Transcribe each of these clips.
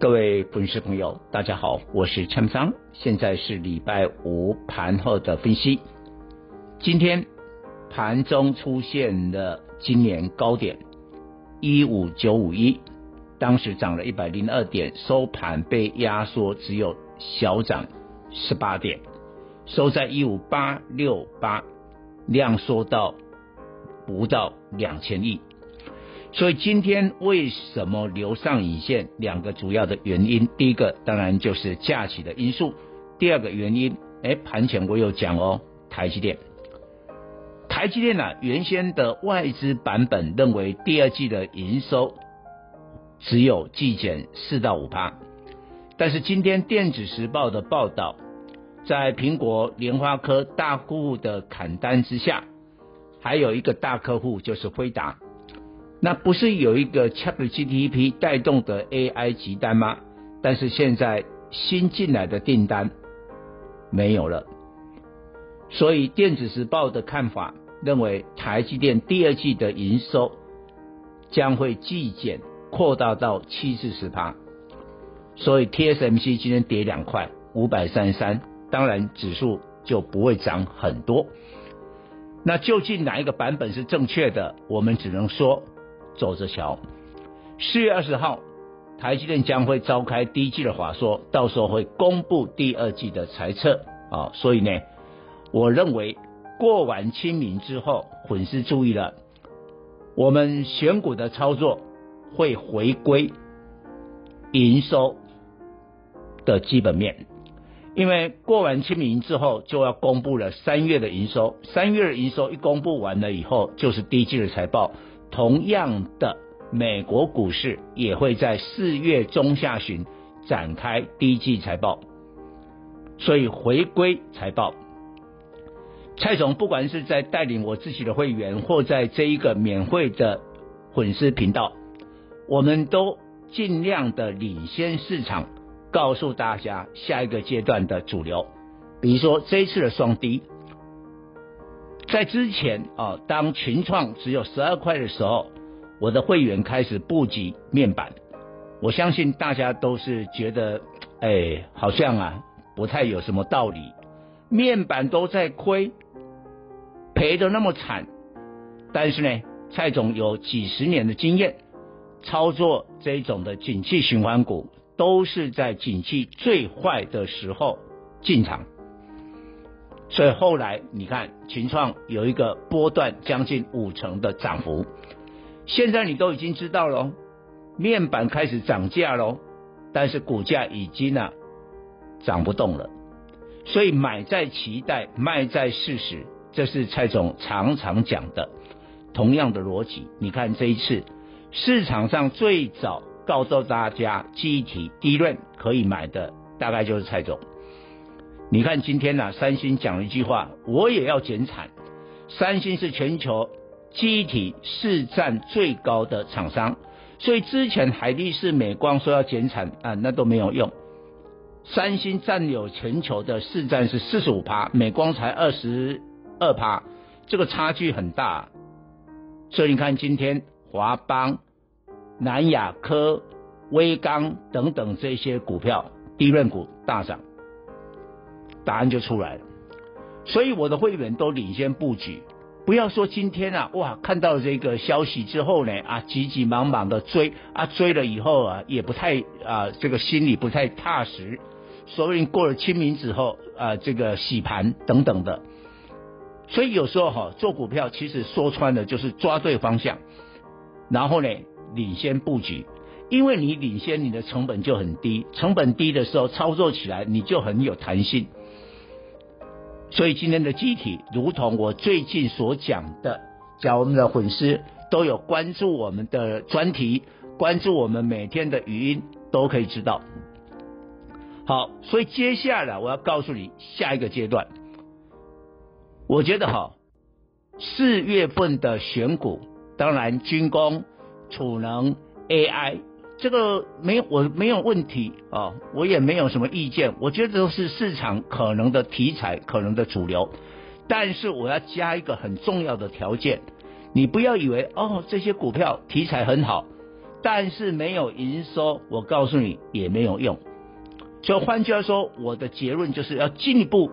各位粉丝朋友，大家好，我是蔡明彰，现在是礼拜五盘后的分析。今天盘中出现了今年高点一五九五一，当时涨了一百零二点，收盘被压缩，只有小涨十八点，收在一五八六八，量缩到不到两千亿。所以今天为什么留上影线？两个主要的原因，第一个当然就是假期的因素，第二个原因，哎，盘前我有讲哦，台积电，台积电呢、啊，原先的外资版本认为第二季的营收只有季减四到五趴，但是今天电子时报的报道，在苹果、联发科大户的砍单之下，还有一个大客户就是辉达。那不是有一个 ChatGPT 带动的 AI 急单吗？但是现在新进来的订单没有了，所以电子时报的看法认为台积电第二季的营收将会季减扩大到七至十趴，所以 TSMC 今天跌两块，五百三十三，当然指数就不会涨很多。那究竟哪一个版本是正确的？我们只能说。走着瞧。四月二十号，台积电将会召开第一季的法说，到时候会公布第二季的财测啊。所以呢，我认为过完清明之后，粉丝注意了，我们选股的操作会回归营收的基本面，因为过完清明之后就要公布了三月的营收，三月的营收一公布完了以后，就是第一季的财报。同样的，美国股市也会在四月中下旬展开第一季财报，所以回归财报。蔡总不管是在带领我自己的会员，或在这一个免费的粉丝频道，我们都尽量的领先市场，告诉大家下一个阶段的主流。比如说这一次的双低。在之前啊，当群创只有十二块的时候，我的会员开始布局面板。我相信大家都是觉得，哎，好像啊不太有什么道理，面板都在亏，赔的那么惨。但是呢，蔡总有几十年的经验，操作这种的景气循环股，都是在景气最坏的时候进场。所以后来你看群创有一个波段将近五成的涨幅，现在你都已经知道了，面板开始涨价喽，但是股价已经呢、啊、涨不动了，所以买在期待，卖在事实，这是蔡总常常讲的，同样的逻辑。你看这一次市场上最早告诉大家记忆体低润可以买的，大概就是蔡总。你看今天呢、三星讲了一句话，我也要减产。三星是全球机体市占最高的厂商，所以之前海力士、美光说要减产啊，那都没有用。三星占有全球的市占是四十五趴，美光才二十二趴，这个差距很大。所以你看今天华邦、南亚科、威刚等等这些股票，低润股大涨。答案就出来了，所以我的会员都领先布局，不要说今天啊，哇，看到这个消息之后呢，啊，急急忙忙的追，啊，追了以后啊，也不太啊，这个心里不太踏实，所以过了清明之后啊，这个洗盘等等的，所以有时候哈，做股票其实说穿了就是抓对方向，然后呢，领先布局。因为你领先，你的成本就很低，成本低的时候操作起来你就很有弹性。所以今天的集体，如同我最近所讲的，只要我们的粉丝都有关注我们的专题，关注我们每天的语音，都可以知道。好，所以接下来我要告诉你下一个阶段。我觉得哈，四月份的选股，当然军工、储能、AI，这个没我没有问题啊，我也没有什么意见。我觉得都是市场可能的题材，可能的主流。但是我要加一个很重要的条件，你不要以为哦，这些股票题材很好，但是没有营收，我告诉你也没有用。就换句话说，我的结论就是要进一步，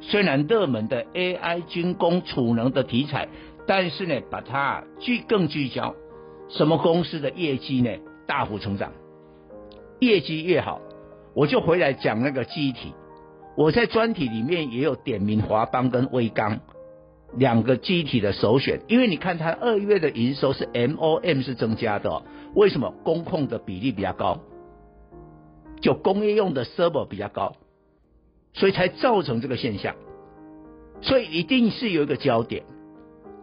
虽然热门的 AI、军工、储能的题材，但是呢，把它聚更聚焦，什么公司的业绩呢大幅成长，业绩越好，我就回来讲那个记忆体。我在专题里面也有点名华邦跟威刚两个机体的首选，因为你看它二月的营收是 MOM 是增加的，为什么？工控的比例比较高，就工业用的 server 比较高，所以才造成这个现象，所以一定是有一个焦点。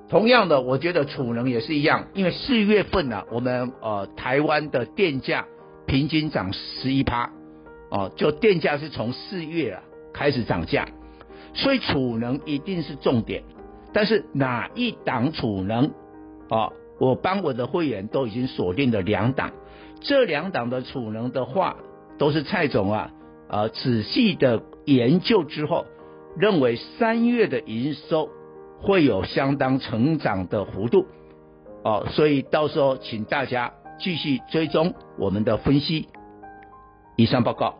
同样的，我觉得储能也是一样，因为四月份呢、我们呃台湾的电价平均涨十一趴，哦，就电价是从四月啊。开始涨价，所以储能一定是重点。但是哪一档储能啊？我帮我的会员都已经锁定了两档，这两档的储能的话，都是蔡总啊啊仔细的研究之后，认为三月的营收会有相当成长的幅度哦，所以到时候请大家继续追踪我们的分析。以上报告。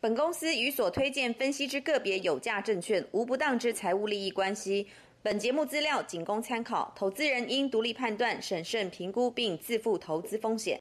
本公司与所推荐分析之个别有价证券无不当之财务利益关系。本节目资料仅供参考，投资人应独立判断、审慎评估并自负投资风险。